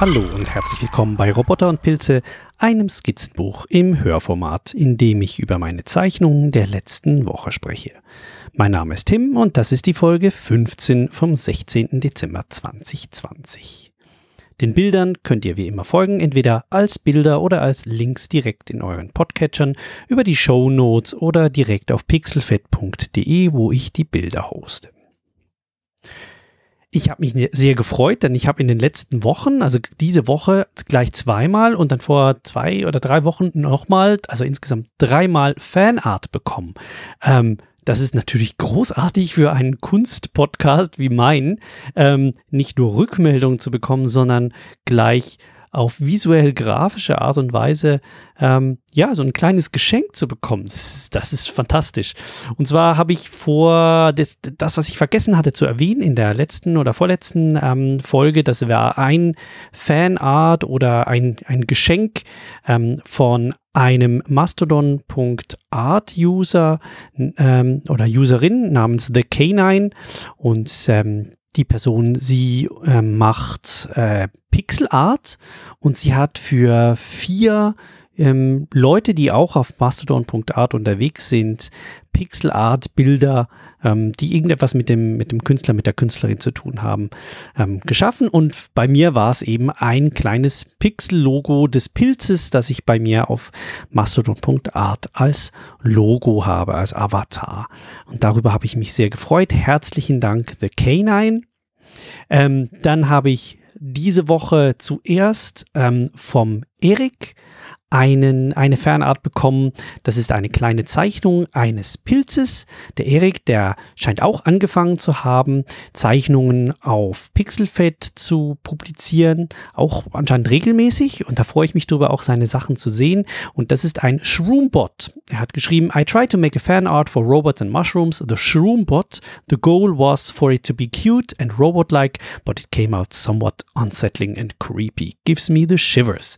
Hallo und herzlich willkommen bei Roboter und Pilze, einem Skizzenbuch im Hörformat, in dem ich über meine Zeichnungen der letzten Woche spreche. Mein Name ist Tim und das ist die Folge 15 vom 16. Dezember 2020. Den Bildern könnt ihr wie immer folgen, entweder als Bilder oder als Links direkt in euren Podcatchern, über die Show Notes oder direkt auf pixelfed.de, wo ich die Bilder hoste. Ich habe mich ne, sehr gefreut, denn ich habe in den letzten Wochen, also diese Woche gleich zweimal und dann vor zwei oder drei Wochen nochmal, also insgesamt dreimal Fanart bekommen. Ähm, das ist natürlich großartig für einen Kunstpodcast wie mein, ähm, nicht nur Rückmeldungen zu bekommen, sondern gleich auf visuell-grafische Art und Weise ähm, ja so ein kleines Geschenk zu bekommen. Das ist, das ist fantastisch. Und zwar habe ich vor, das, das, was ich vergessen hatte zu erwähnen in der letzten oder vorletzten ähm, Folge, das war ein Fanart oder ein, ein Geschenk ähm, von einem Mastodon.art-User ähm, oder Userin namens The Canine und ähm, die Person, sie äh, macht äh, Pixel Art und sie hat für vier ähm, Leute, die auch auf mastodon.art unterwegs sind, Pixel Art Bilder, ähm, die irgendetwas mit dem, mit dem Künstler, mit der Künstlerin zu tun haben, ähm, geschaffen. Und bei mir war es eben ein kleines Pixel-Logo des Pilzes, das ich bei mir auf mastodon.art als Logo habe, als Avatar. Und darüber habe ich mich sehr gefreut. Herzlichen Dank, The Canine. Ähm, dann habe ich diese Woche zuerst ähm, vom Erik einen, eine Fernart bekommen. Das ist eine kleine Zeichnung eines Pilzes. Der Erik, der scheint auch angefangen zu haben, Zeichnungen auf Pixelfed zu publizieren, auch anscheinend regelmäßig. Und da freue ich mich darüber, auch seine Sachen zu sehen. Und das ist ein Shroombot. Er hat geschrieben, I tried to make a fan art for robots and mushrooms. The Shroombot. The goal was for it to be cute and robot-like, but it came out somewhat unsettling and creepy. Gives me the shivers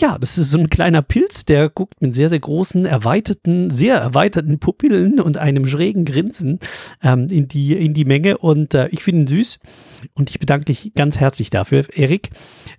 ja, das ist so ein kleiner Pilz, der guckt mit sehr, sehr großen, erweiterten, sehr erweiterten Pupillen und einem schrägen Grinsen ähm, in, die, in die Menge. Und äh, ich finde ihn süß. Und ich bedanke mich ganz herzlich dafür, Erik.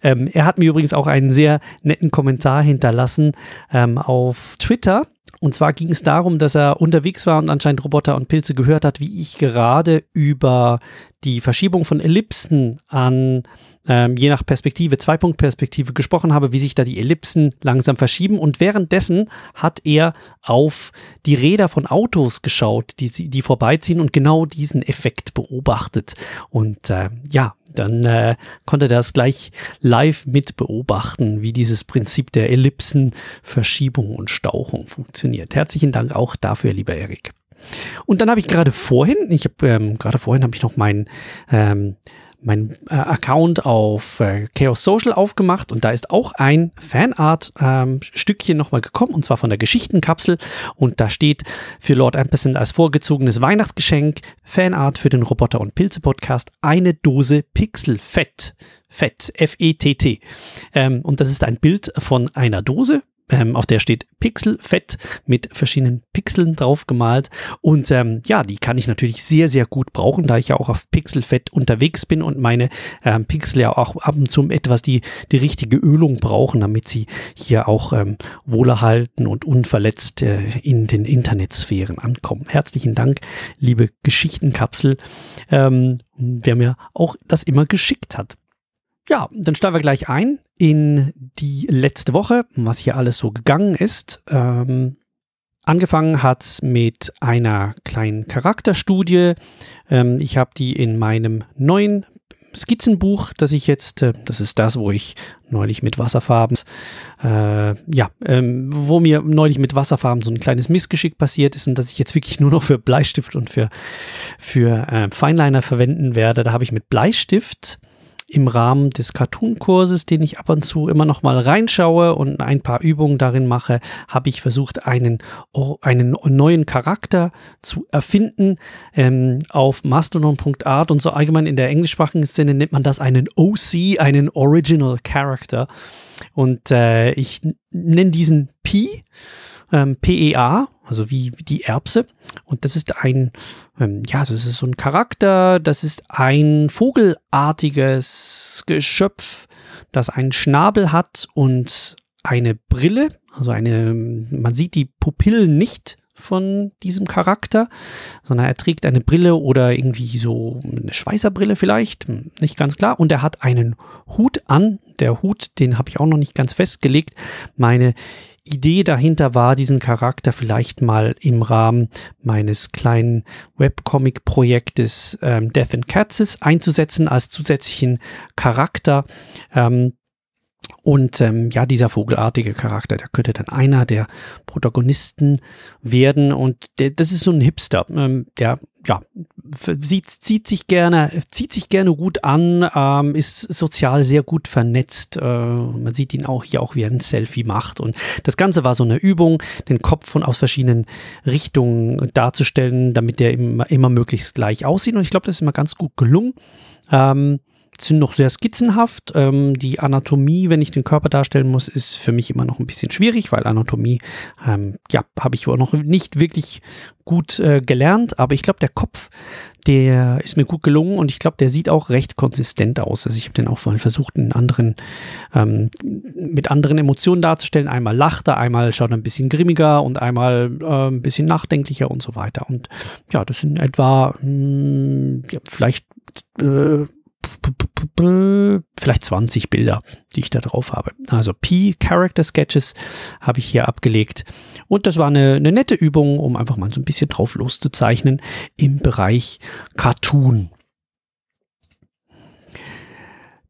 Ähm, er hat mir übrigens auch einen sehr netten Kommentar hinterlassen ähm, auf Twitter. Und zwar ging es darum, dass er unterwegs war und anscheinend Roboter und Pilze gehört hat, wie ich gerade über die Verschiebung von Ellipsen an ähm, je nach Perspektive, Zwei-Punkt-Perspektive gesprochen habe, wie sich da die Ellipsen langsam verschieben. Und währenddessen hat er auf die Räder von Autos geschaut, die, die vorbeiziehen und genau diesen Effekt beobachtet. Und äh, ja, dann äh, konnte er das gleich live mit beobachten, wie dieses Prinzip der Ellipsenverschiebung und Stauchung funktioniert. Herzlichen Dank auch dafür, lieber Erik. Und dann habe ich gerade vorhin, ich habe ähm, gerade vorhin habe ich noch meinen ähm, mein äh, Account auf äh, Chaos Social aufgemacht und da ist auch ein Fanart-Stückchen ähm, nochmal gekommen und zwar von der Geschichtenkapsel und da steht für Lord Ampersand als vorgezogenes Weihnachtsgeschenk Fanart für den Roboter und Pilze Podcast eine Dose Pixel Fett. Fett, F-E-T-T. Ähm, und das ist ein Bild von einer Dose ähm, auf der steht Pixelfett mit verschiedenen Pixeln drauf gemalt. Und ähm, ja, die kann ich natürlich sehr, sehr gut brauchen, da ich ja auch auf Pixelfett unterwegs bin und meine ähm, Pixel ja auch ab und zu etwas die, die richtige Ölung brauchen, damit sie hier auch ähm, wohlerhalten und unverletzt äh, in den Internetsphären ankommen. Herzlichen Dank, liebe Geschichtenkapsel, ähm, wer mir auch das immer geschickt hat. Ja, dann steigen wir gleich ein in die letzte Woche, was hier alles so gegangen ist. Ähm, angefangen hat mit einer kleinen Charakterstudie. Ähm, ich habe die in meinem neuen Skizzenbuch, das ich jetzt, äh, das ist das, wo ich neulich mit Wasserfarben, äh, ja, ähm, wo mir neulich mit Wasserfarben so ein kleines Missgeschick passiert ist und das ich jetzt wirklich nur noch für Bleistift und für, für äh, Feinliner verwenden werde. Da habe ich mit Bleistift im Rahmen des Cartoon-Kurses, den ich ab und zu immer noch mal reinschaue und ein paar Übungen darin mache, habe ich versucht, einen, einen neuen Charakter zu erfinden ähm, auf mastodon.art und so allgemein in der englischsprachigen Szene nennt man das einen OC, einen Original Character. Und äh, ich nenne diesen P, ähm, PEA, also wie, wie die Erbse. Und das ist ein, ähm, ja, das ist so ein Charakter, das ist ein vogelartiges Geschöpf, das einen Schnabel hat und eine Brille, also eine, man sieht die Pupillen nicht von diesem Charakter, sondern er trägt eine Brille oder irgendwie so eine Schweißerbrille vielleicht, nicht ganz klar. Und er hat einen Hut an. Der Hut, den habe ich auch noch nicht ganz festgelegt. Meine Idee dahinter war, diesen Charakter vielleicht mal im Rahmen meines kleinen Webcomic-Projektes ähm, Death and Cats einzusetzen als zusätzlichen Charakter. Ähm, und ähm, ja, dieser vogelartige Charakter, der könnte dann einer der Protagonisten werden. Und der, das ist so ein Hipster, ähm, der ja sieht, zieht sich gerne, zieht sich gerne gut an, ähm, ist sozial sehr gut vernetzt. Äh, man sieht ihn auch hier auch, wie er ein Selfie macht. Und das Ganze war so eine Übung, den Kopf von aus verschiedenen Richtungen darzustellen, damit der immer, immer möglichst gleich aussieht. Und ich glaube, das ist immer ganz gut gelungen. Ähm, sind noch sehr skizzenhaft. Ähm, die Anatomie, wenn ich den Körper darstellen muss, ist für mich immer noch ein bisschen schwierig, weil Anatomie, ähm, ja, habe ich noch nicht wirklich gut äh, gelernt. Aber ich glaube, der Kopf, der ist mir gut gelungen und ich glaube, der sieht auch recht konsistent aus. Also ich habe den auch mal versucht, in anderen, ähm, mit anderen Emotionen darzustellen. Einmal lacht er, einmal schaut er ein bisschen grimmiger und einmal äh, ein bisschen nachdenklicher und so weiter. Und ja, das sind etwa mh, hm, ja, vielleicht äh, vielleicht 20 Bilder, die ich da drauf habe. Also P Character Sketches habe ich hier abgelegt. Und das war eine, eine nette Übung, um einfach mal so ein bisschen drauf loszuzeichnen im Bereich Cartoon.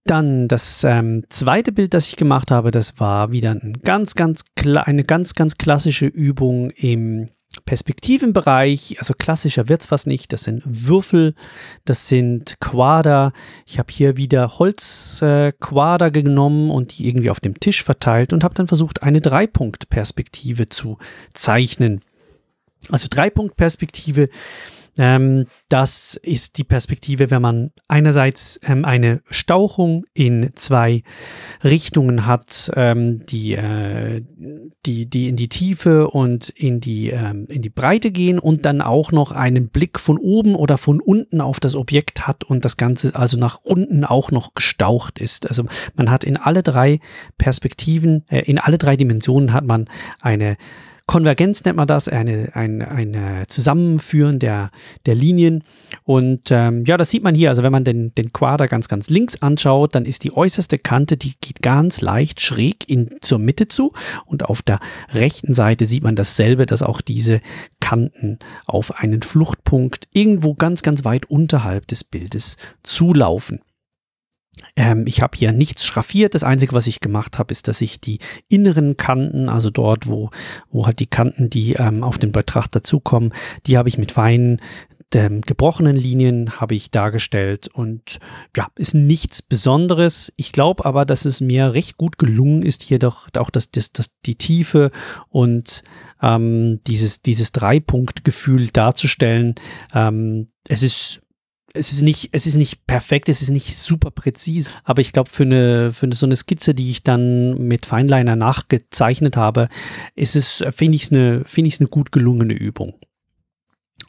Dann das ähm, zweite Bild, das ich gemacht habe, das war wieder ein ganz, ganz eine ganz, ganz klassische Übung im Perspektivenbereich, also klassischer wird es fast nicht, das sind Würfel, das sind Quader. Ich habe hier wieder Holzquader äh, genommen und die irgendwie auf dem Tisch verteilt und habe dann versucht, eine Dreipunktperspektive zu zeichnen. Also Dreipunktperspektive ähm, das ist die Perspektive, wenn man einerseits ähm, eine Stauchung in zwei Richtungen hat, ähm, die, äh, die, die in die Tiefe und in die, ähm, in die Breite gehen und dann auch noch einen Blick von oben oder von unten auf das Objekt hat und das Ganze also nach unten auch noch gestaucht ist. Also man hat in alle drei Perspektiven, äh, in alle drei Dimensionen hat man eine Konvergenz nennt man das, eine, ein, ein Zusammenführen der, der Linien. Und ähm, ja, das sieht man hier. Also wenn man den, den Quader ganz, ganz links anschaut, dann ist die äußerste Kante, die geht ganz leicht schräg in, zur Mitte zu. Und auf der rechten Seite sieht man dasselbe, dass auch diese Kanten auf einen Fluchtpunkt irgendwo ganz, ganz weit unterhalb des Bildes zulaufen. Ähm, ich habe hier nichts schraffiert. Das Einzige, was ich gemacht habe, ist, dass ich die inneren Kanten, also dort, wo, wo halt die Kanten, die ähm, auf den Betrachter zukommen, die habe ich mit feinen ähm, gebrochenen Linien habe ich dargestellt und ja, ist nichts Besonderes. Ich glaube aber, dass es mir recht gut gelungen ist, hier doch auch das, das, das, die Tiefe und ähm, dieses, dieses Dreipunktgefühl darzustellen. Ähm, es ist es ist nicht, es ist nicht perfekt, es ist nicht super präzise, aber ich glaube, für eine, für eine, so eine Skizze, die ich dann mit Feinliner nachgezeichnet habe, ist es, finde ich es eine, finde ich eine gut gelungene Übung.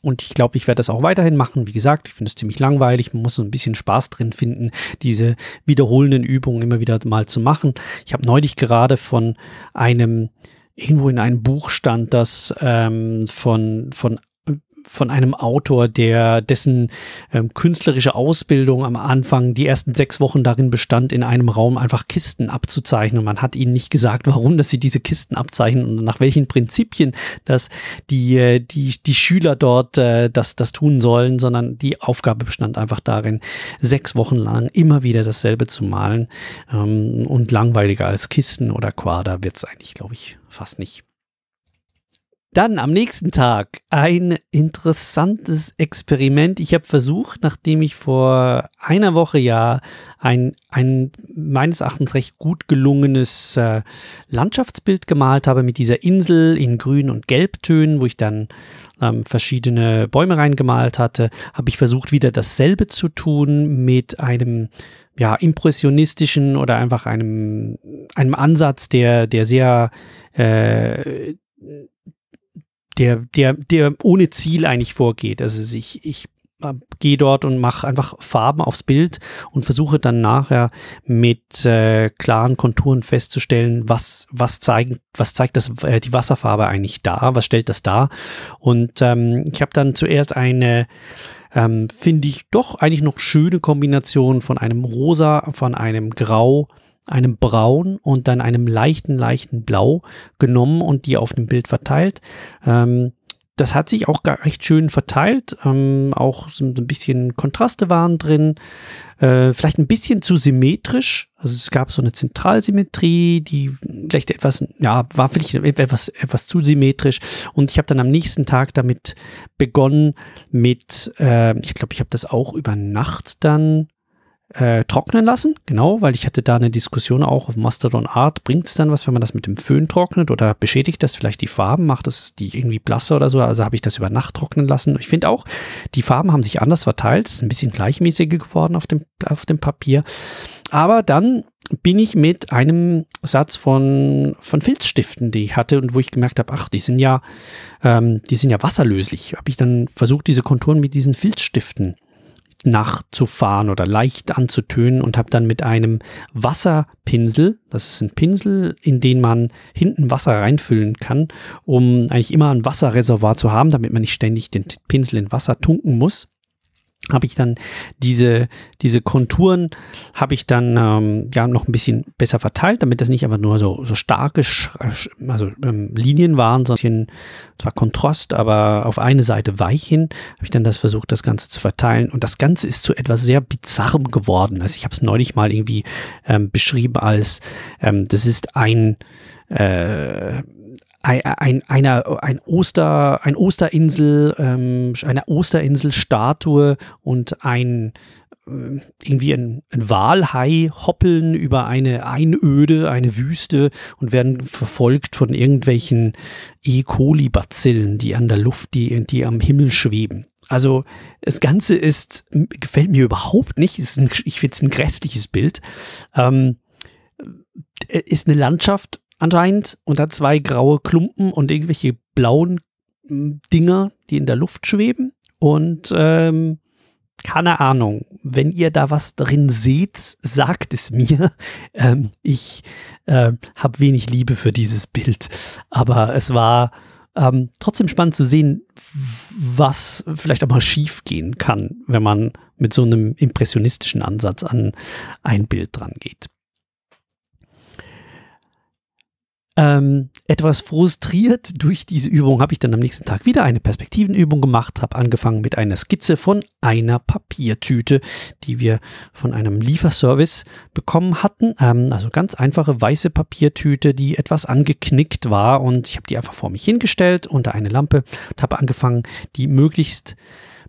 Und ich glaube, ich werde das auch weiterhin machen. Wie gesagt, ich finde es ziemlich langweilig. Man muss so ein bisschen Spaß drin finden, diese wiederholenden Übungen immer wieder mal zu machen. Ich habe neulich gerade von einem irgendwo in einem Buch stand, das ähm, von, von von einem Autor, der dessen ähm, künstlerische Ausbildung am Anfang die ersten sechs Wochen darin bestand, in einem Raum einfach Kisten abzuzeichnen. Und man hat ihnen nicht gesagt, warum, dass sie diese Kisten abzeichnen und nach welchen Prinzipien, dass die, äh, die, die Schüler dort äh, das, das tun sollen, sondern die Aufgabe bestand einfach darin, sechs Wochen lang immer wieder dasselbe zu malen. Ähm, und langweiliger als Kisten oder Quader wird es eigentlich, glaube ich, fast nicht. Dann am nächsten Tag ein interessantes Experiment. Ich habe versucht, nachdem ich vor einer Woche ja ein, ein meines Erachtens recht gut gelungenes äh, Landschaftsbild gemalt habe mit dieser Insel in Grün- und Gelbtönen, wo ich dann ähm, verschiedene Bäume reingemalt hatte, habe ich versucht, wieder dasselbe zu tun mit einem ja, impressionistischen oder einfach einem, einem Ansatz, der, der sehr äh, der, der, der ohne Ziel eigentlich vorgeht. Also ich, ich gehe dort und mache einfach Farben aufs Bild und versuche dann nachher mit äh, klaren Konturen festzustellen, was, was, zeigen, was zeigt das, äh, die Wasserfarbe eigentlich da, was stellt das dar. Und ähm, ich habe dann zuerst eine ähm, finde ich doch eigentlich noch schöne Kombination von einem Rosa, von einem Grau, einem Braun und dann einem leichten, leichten Blau genommen und die auf dem Bild verteilt. Ähm, das hat sich auch gar recht schön verteilt. Ähm, auch so ein bisschen Kontraste waren drin. Äh, vielleicht ein bisschen zu symmetrisch. Also es gab so eine Zentralsymmetrie, die vielleicht etwas, ja, war vielleicht etwas, etwas zu symmetrisch. Und ich habe dann am nächsten Tag damit begonnen mit, äh, ich glaube, ich habe das auch über Nacht dann äh, trocknen lassen, genau, weil ich hatte da eine Diskussion auch auf Mastodon Art. Bringt es dann was, wenn man das mit dem Föhn trocknet oder beschädigt das vielleicht die Farben, macht das die irgendwie blasser oder so? Also habe ich das über Nacht trocknen lassen. Ich finde auch, die Farben haben sich anders verteilt, es ist ein bisschen gleichmäßiger geworden auf dem, auf dem Papier. Aber dann bin ich mit einem Satz von, von Filzstiften, die ich hatte und wo ich gemerkt habe, ach, die sind ja, ähm, die sind ja wasserlöslich. Habe ich dann versucht, diese Konturen mit diesen Filzstiften nachzufahren oder leicht anzutönen und habe dann mit einem Wasserpinsel, das ist ein Pinsel, in den man hinten Wasser reinfüllen kann, um eigentlich immer ein Wasserreservoir zu haben, damit man nicht ständig den Pinsel in Wasser tunken muss habe ich dann diese, diese Konturen habe ich dann ähm, ja noch ein bisschen besser verteilt, damit das nicht einfach nur so, so starke also, ähm, Linien waren, sondern zwar Kontrast, aber auf eine Seite weich hin, habe ich dann das versucht, das Ganze zu verteilen. Und das Ganze ist zu etwas sehr Bizarrem geworden. Also ich habe es neulich mal irgendwie ähm, beschrieben als, ähm, das ist ein äh, ein, ein, einer, ein Oster, ein Osterinsel, ähm, eine Osterinselstatue und ein äh, irgendwie ein, ein Walhai hoppeln über eine Einöde, eine Wüste und werden verfolgt von irgendwelchen E. coli-Bazillen, die an der Luft, die, die am Himmel schweben. Also das Ganze ist, gefällt mir überhaupt nicht. Ein, ich finde es ein grässliches Bild. Ähm, äh, ist eine Landschaft anscheinend und hat zwei graue Klumpen und irgendwelche blauen hm, Dinger, die in der Luft schweben. Und ähm, keine Ahnung, wenn ihr da was drin seht, sagt es mir. Ähm, ich äh, habe wenig Liebe für dieses Bild, aber es war ähm, trotzdem spannend zu sehen, was vielleicht auch mal schief gehen kann, wenn man mit so einem impressionistischen Ansatz an ein Bild dran geht. Ähm, etwas frustriert durch diese Übung habe ich dann am nächsten Tag wieder eine Perspektivenübung gemacht, habe angefangen mit einer Skizze von einer Papiertüte, die wir von einem Lieferservice bekommen hatten. Ähm, also ganz einfache weiße Papiertüte, die etwas angeknickt war und ich habe die einfach vor mich hingestellt unter eine Lampe und habe angefangen, die möglichst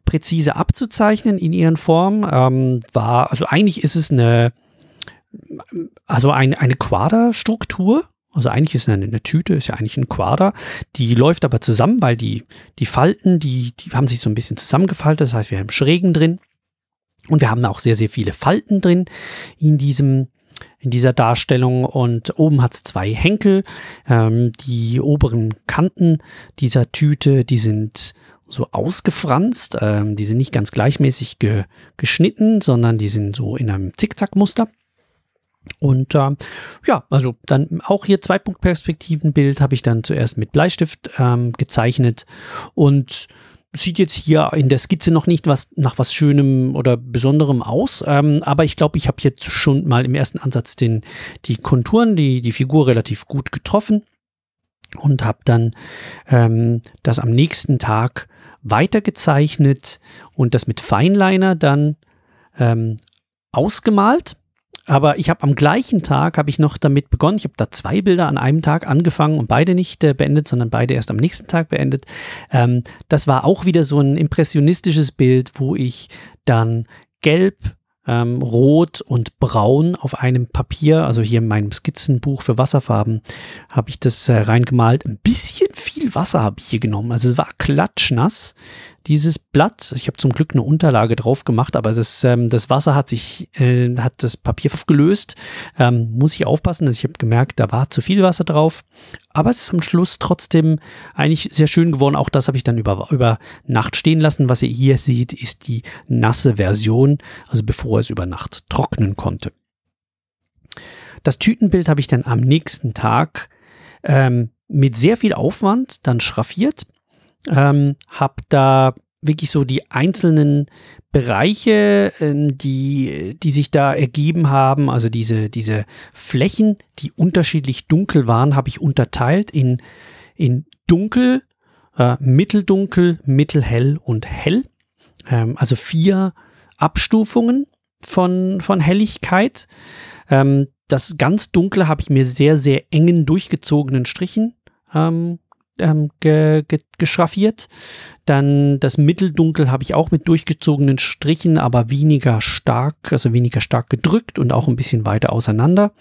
präzise abzuzeichnen in ihren Formen. Ähm, war, also eigentlich ist es eine also ein, eine Quaderstruktur, also eigentlich ist eine, eine Tüte, ist ja eigentlich ein Quader. Die läuft aber zusammen, weil die, die Falten, die, die haben sich so ein bisschen zusammengefaltet. Das heißt, wir haben Schrägen drin. Und wir haben auch sehr, sehr viele Falten drin in diesem, in dieser Darstellung und oben hat es zwei Henkel. Ähm, die oberen Kanten dieser Tüte, die sind so ausgefranst. Ähm, die sind nicht ganz gleichmäßig ge geschnitten, sondern die sind so in einem Zickzackmuster. Und äh, ja, also dann auch hier Zweipunktperspektivenbild habe ich dann zuerst mit Bleistift ähm, gezeichnet. Und sieht jetzt hier in der Skizze noch nicht was nach was Schönem oder Besonderem aus, ähm, aber ich glaube, ich habe jetzt schon mal im ersten Ansatz den, die Konturen, die, die Figur relativ gut getroffen und habe dann ähm, das am nächsten Tag weitergezeichnet und das mit Feinliner dann ähm, ausgemalt aber ich habe am gleichen Tag habe ich noch damit begonnen. Ich habe da zwei Bilder an einem Tag angefangen und beide nicht äh, beendet, sondern beide erst am nächsten Tag beendet. Ähm, das war auch wieder so ein impressionistisches Bild, wo ich dann gelb, ähm, rot und braun auf einem Papier, also hier in meinem Skizzenbuch für Wasserfarben, habe ich das äh, reingemalt. Ein bisschen viel Wasser habe ich hier genommen. Also es war klatschnass. Dieses Blatt. Ich habe zum Glück eine Unterlage drauf gemacht, aber das, ähm, das Wasser hat sich, äh, hat das Papier aufgelöst. Ähm, muss ich aufpassen, dass ich habe gemerkt, da war zu viel Wasser drauf. Aber es ist am Schluss trotzdem eigentlich sehr schön geworden. Auch das habe ich dann über, über Nacht stehen lassen. Was ihr hier seht, ist die nasse Version, also bevor es über Nacht trocknen konnte. Das Tütenbild habe ich dann am nächsten Tag ähm, mit sehr viel Aufwand dann schraffiert. Ähm, habe da wirklich so die einzelnen Bereiche, ähm, die, die sich da ergeben haben, also diese, diese Flächen, die unterschiedlich dunkel waren, habe ich unterteilt in, in dunkel, äh, mitteldunkel, mittelhell und hell. Ähm, also vier Abstufungen von, von Helligkeit. Ähm, das ganz dunkle habe ich mir sehr, sehr engen durchgezogenen Strichen ähm, ähm, ge, ge, geschraffiert. Dann das Mitteldunkel habe ich auch mit durchgezogenen Strichen, aber weniger stark, also weniger stark gedrückt und auch ein bisschen weiter auseinander.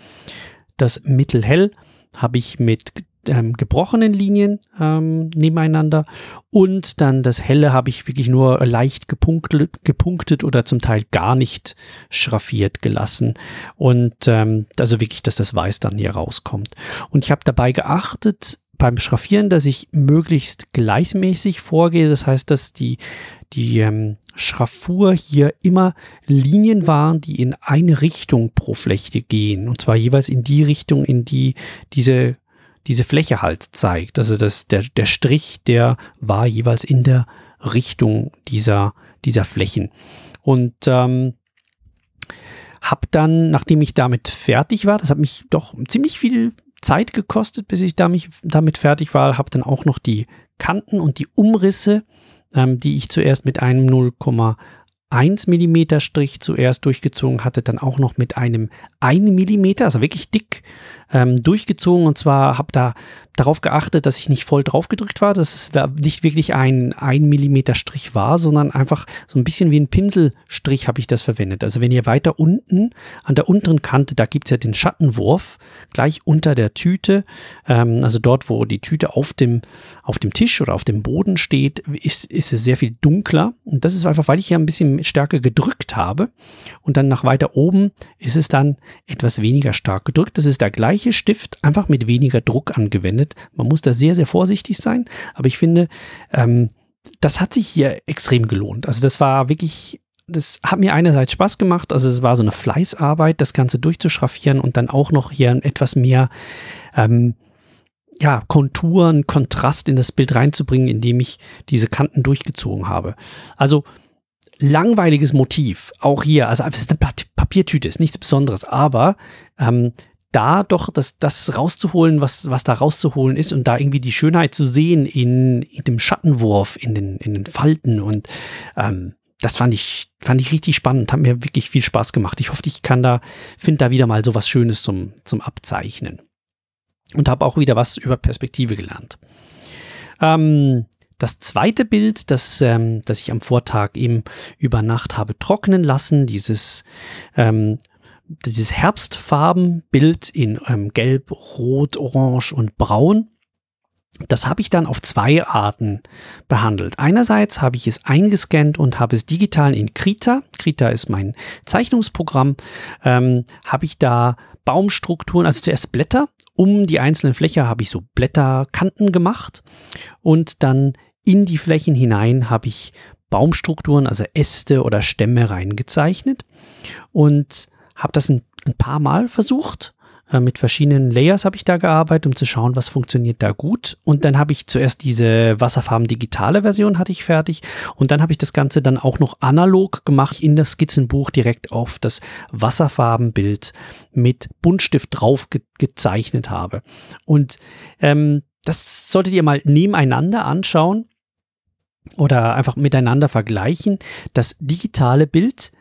Das Mittelhell habe ich mit ähm, gebrochenen Linien ähm, nebeneinander und dann das Helle habe ich wirklich nur leicht gepunktet, gepunktet oder zum Teil gar nicht schraffiert gelassen und ähm, also wirklich, dass das Weiß dann hier rauskommt. Und ich habe dabei geachtet, beim Schraffieren, dass ich möglichst gleichmäßig vorgehe. Das heißt, dass die, die ähm, Schraffur hier immer Linien waren, die in eine Richtung pro Fläche gehen. Und zwar jeweils in die Richtung, in die diese, diese Fläche halt zeigt. Also das, der, der Strich, der war jeweils in der Richtung dieser, dieser Flächen. Und ähm, habe dann, nachdem ich damit fertig war, das hat mich doch ziemlich viel Zeit gekostet, bis ich damit, fertig war. Habe dann auch noch die Kanten und die Umrisse, ähm, die ich zuerst mit einem 0,1 mm Strich zuerst durchgezogen hatte, dann auch noch mit einem 1 mm, also wirklich dick ähm, durchgezogen. Und zwar habe da darauf geachtet, dass ich nicht voll drauf gedrückt war, dass es nicht wirklich ein 1 mm Strich war, sondern einfach so ein bisschen wie ein Pinselstrich habe ich das verwendet. Also wenn ihr weiter unten an der unteren Kante, da gibt es ja den Schattenwurf, gleich unter der Tüte, ähm, also dort, wo die Tüte auf dem, auf dem Tisch oder auf dem Boden steht, ist, ist es sehr viel dunkler. Und das ist einfach, weil ich ja ein bisschen stärker gedrückt habe. Und dann nach weiter oben ist es dann etwas weniger stark gedrückt. Das ist der gleiche Stift, einfach mit weniger Druck angewendet. Man muss da sehr, sehr vorsichtig sein. Aber ich finde, ähm, das hat sich hier extrem gelohnt. Also das war wirklich das hat mir einerseits Spaß gemacht, also es war so eine Fleißarbeit, das Ganze durchzuschraffieren und dann auch noch hier etwas mehr ähm, ja, Konturen, Kontrast in das Bild reinzubringen, indem ich diese Kanten durchgezogen habe. Also langweiliges Motiv, auch hier, also es ist eine Papiertüte, ist nichts Besonderes, aber ähm, da doch das, das rauszuholen, was, was da rauszuholen ist und da irgendwie die Schönheit zu sehen in, in dem Schattenwurf, in den, in den Falten und ähm, das fand ich, fand ich richtig spannend, hat mir wirklich viel Spaß gemacht. Ich hoffe, ich kann da, finde da wieder mal so was Schönes zum, zum Abzeichnen. Und habe auch wieder was über Perspektive gelernt. Ähm, das zweite Bild, das, ähm, das ich am Vortag eben über Nacht habe trocknen lassen, dieses ähm, dieses Herbstfarbenbild in ähm, Gelb, Rot, Orange und Braun. Das habe ich dann auf zwei Arten behandelt. Einerseits habe ich es eingescannt und habe es digital in Krita, Krita ist mein Zeichnungsprogramm, ähm, habe ich da Baumstrukturen, also zuerst Blätter, um die einzelnen Fläche habe ich so Blätterkanten gemacht. Und dann in die Flächen hinein habe ich Baumstrukturen, also Äste oder Stämme reingezeichnet. Und habe das ein, ein, paar Mal versucht. Äh, mit verschiedenen Layers habe ich da gearbeitet, um zu schauen, was funktioniert da gut. Und dann habe ich zuerst diese Wasserfarben digitale Version hatte ich fertig. Und dann habe ich das Ganze dann auch noch analog gemacht in das Skizzenbuch direkt auf das Wasserfarbenbild mit Buntstift drauf ge gezeichnet habe. Und ähm, das solltet ihr mal nebeneinander anschauen oder einfach miteinander vergleichen. Das digitale Bild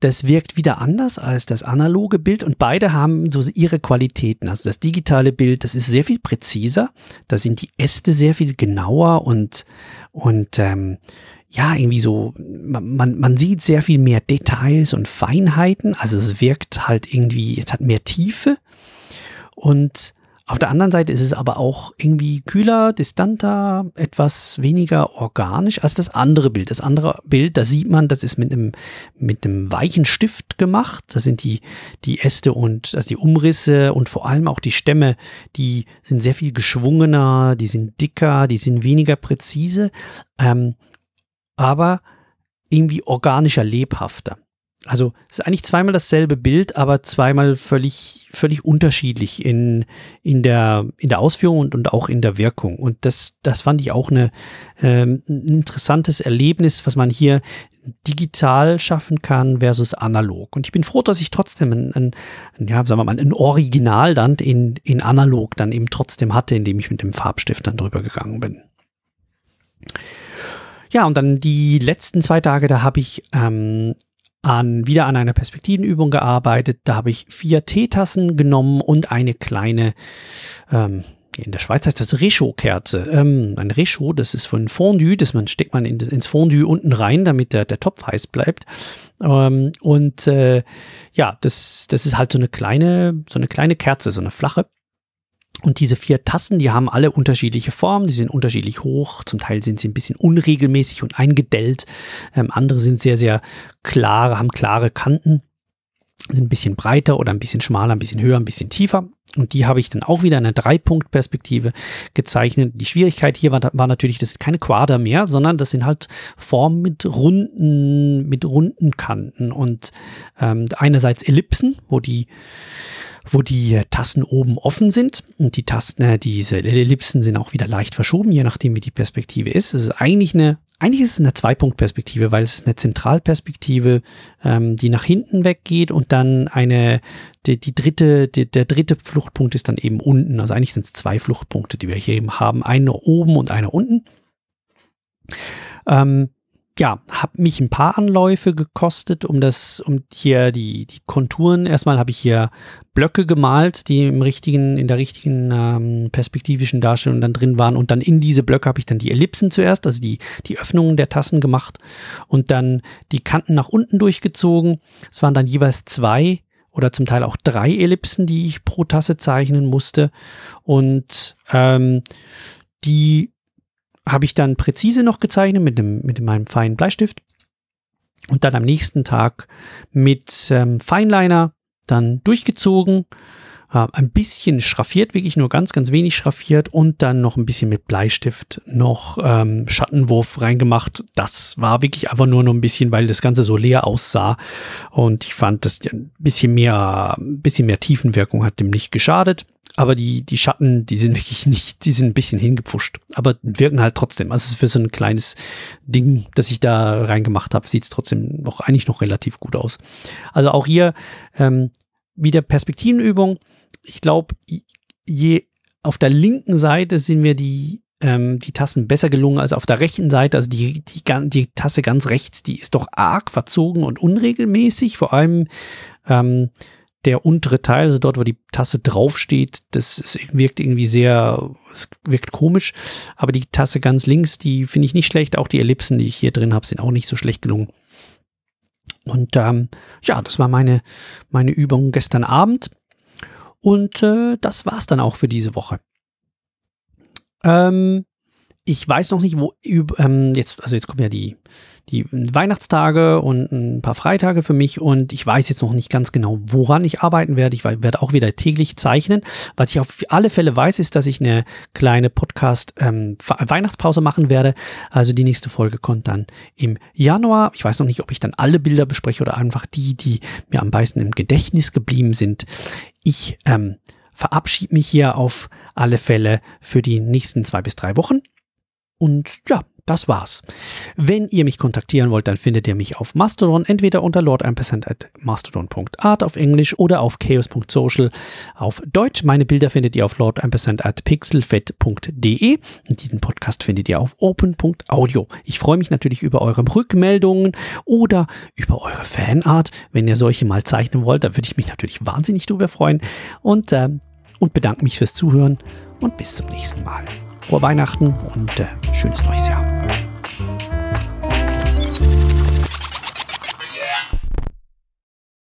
das wirkt wieder anders als das analoge Bild und beide haben so ihre Qualitäten. Also das digitale Bild, das ist sehr viel präziser, da sind die Äste sehr viel genauer und, und ähm, ja, irgendwie so, man, man sieht sehr viel mehr Details und Feinheiten, also es wirkt halt irgendwie, es hat mehr Tiefe und Auf der anderen Seite ist es aber auch irgendwie kühler, distanter, etwas weniger organisch als das andere Bild. Das andere Bild, da sieht man, das ist mit einem, mit einem weichen Stift gemacht. Da sind die, die Äste und also die Umrisse und vor allem auch die Stämme, die sind sehr viel geschwungener, die sind dicker, die sind weniger präzise, ähm, aber irgendwie organischer, lebhafter. Also es ist eigentlich zweimal dasselbe Bild, aber zweimal völlig, völlig unterschiedlich in, in, der, in der Ausführung und, und auch in der Wirkung. Und das, das fand ich auch eine, ähm, ein interessantes Erlebnis, was man hier digital schaffen kann versus analog. Und ich bin froh, dass ich trotzdem ein, ein, ja, sagen wir mal, ein Original dann in, in analog dann eben trotzdem hatte, indem ich mit dem Farbstift dann drüber gegangen bin. Ja, und dann die letzten zwei Tage, da habe ich ähm, an, wieder an einer Perspektivenübung gearbeitet. Da habe ich vier Teetassen genommen und eine kleine, ähm, in der Schweiz heißt das Réchaud-Kerze. Ähm, ein Réchaud, das ist von Fondue, das man steckt man in, ins Fondue unten rein, damit der, der Topf heiß bleibt. Ähm, und äh, ja, das, das ist halt so eine kleine, so eine kleine Kerze, so eine flache. Und diese vier Tassen, die haben alle unterschiedliche Formen, die sind unterschiedlich hoch, zum Teil sind sie ein bisschen unregelmäßig und eingedellt, ähm, andere sind sehr, sehr klare, haben klare Kanten, sind ein bisschen breiter oder ein bisschen schmaler, ein bisschen höher, ein bisschen tiefer. Und die habe ich dann auch wieder in einer Dreipunktperspektive gezeichnet. Die Schwierigkeit hier war, war natürlich, das sind keine Quader mehr, sondern das sind halt Formen mit runden, mit runden Kanten. Und ähm, einerseits Ellipsen, wo die wo die Tasten oben offen sind und die Tasten, äh, diese Ellipsen sind auch wieder leicht verschoben, je nachdem wie die Perspektive ist. Es ist eigentlich eine, eigentlich ist es eine Zwei-Punkt-Perspektive, weil es ist eine Zentralperspektive, ähm, die nach hinten weggeht und dann eine, die, die dritte, die, der dritte Fluchtpunkt ist dann eben unten. Also eigentlich sind es zwei Fluchtpunkte, die wir hier eben haben, einer oben und einer unten. Ähm, ja, habe mich ein paar Anläufe gekostet, um das, um hier die, die Konturen. Erstmal habe ich hier Blöcke gemalt, die im richtigen, in der richtigen ähm, perspektivischen Darstellung dann drin waren. Und dann in diese Blöcke habe ich dann die Ellipsen zuerst, also die, die Öffnungen der Tassen gemacht und dann die Kanten nach unten durchgezogen. Es waren dann jeweils zwei oder zum Teil auch drei Ellipsen, die ich pro Tasse zeichnen musste. Und ähm, die habe ich dann präzise noch gezeichnet mit, dem, mit meinem feinen Bleistift und dann am nächsten Tag mit ähm, Feinliner dann durchgezogen, äh, ein bisschen schraffiert, wirklich nur ganz, ganz wenig schraffiert und dann noch ein bisschen mit Bleistift noch ähm, Schattenwurf reingemacht. Das war wirklich einfach nur noch ein bisschen, weil das Ganze so leer aussah und ich fand, dass ein bisschen mehr, ein bisschen mehr Tiefenwirkung hat dem nicht geschadet. Aber die, die Schatten, die sind wirklich nicht, die sind ein bisschen hingepfuscht, aber wirken halt trotzdem. Also für so ein kleines Ding, das ich da reingemacht habe, sieht es trotzdem noch eigentlich noch relativ gut aus. Also auch hier ähm, wieder Perspektivenübung. Ich glaube, je auf der linken Seite sind mir die ähm, die Tassen besser gelungen als auf der rechten Seite. Also die, die, die Tasse ganz rechts, die ist doch arg verzogen und unregelmäßig. Vor allem ähm, der untere Teil, also dort, wo die Tasse draufsteht, das wirkt irgendwie sehr, es wirkt komisch. Aber die Tasse ganz links, die finde ich nicht schlecht. Auch die Ellipsen, die ich hier drin habe, sind auch nicht so schlecht gelungen. Und ähm, ja, das war meine, meine Übung gestern Abend. Und äh, das war's dann auch für diese Woche. Ähm, ich weiß noch nicht, wo ähm, jetzt, also jetzt kommen ja die, die Weihnachtstage und ein paar Freitage für mich und ich weiß jetzt noch nicht ganz genau, woran ich arbeiten werde. Ich werde auch wieder täglich zeichnen. Was ich auf alle Fälle weiß, ist, dass ich eine kleine Podcast ähm, machen werde. Also die nächste Folge kommt dann im Januar. Ich weiß noch nicht, ob ich dann alle Bilder bespreche oder einfach die, die mir am meisten im Gedächtnis geblieben sind. Ich ähm, verabschiede mich hier auf alle Fälle für die nächsten zwei bis drei Wochen. Und ja, das war's. Wenn ihr mich kontaktieren wollt, dann findet ihr mich auf Mastodon, entweder unter lordampersand at mastodon.art auf Englisch oder auf chaos.social auf Deutsch. Meine Bilder findet ihr auf lordampersand at pixelfed.de. Diesen Podcast findet ihr auf open.audio. Ich freue mich natürlich über eure Rückmeldungen oder über eure Fanart. Wenn ihr solche mal zeichnen wollt, da würde ich mich natürlich wahnsinnig drüber freuen. Und, äh, und bedanke mich fürs Zuhören und bis zum nächsten Mal frohe Weihnachten und äh, schönes neues Jahr.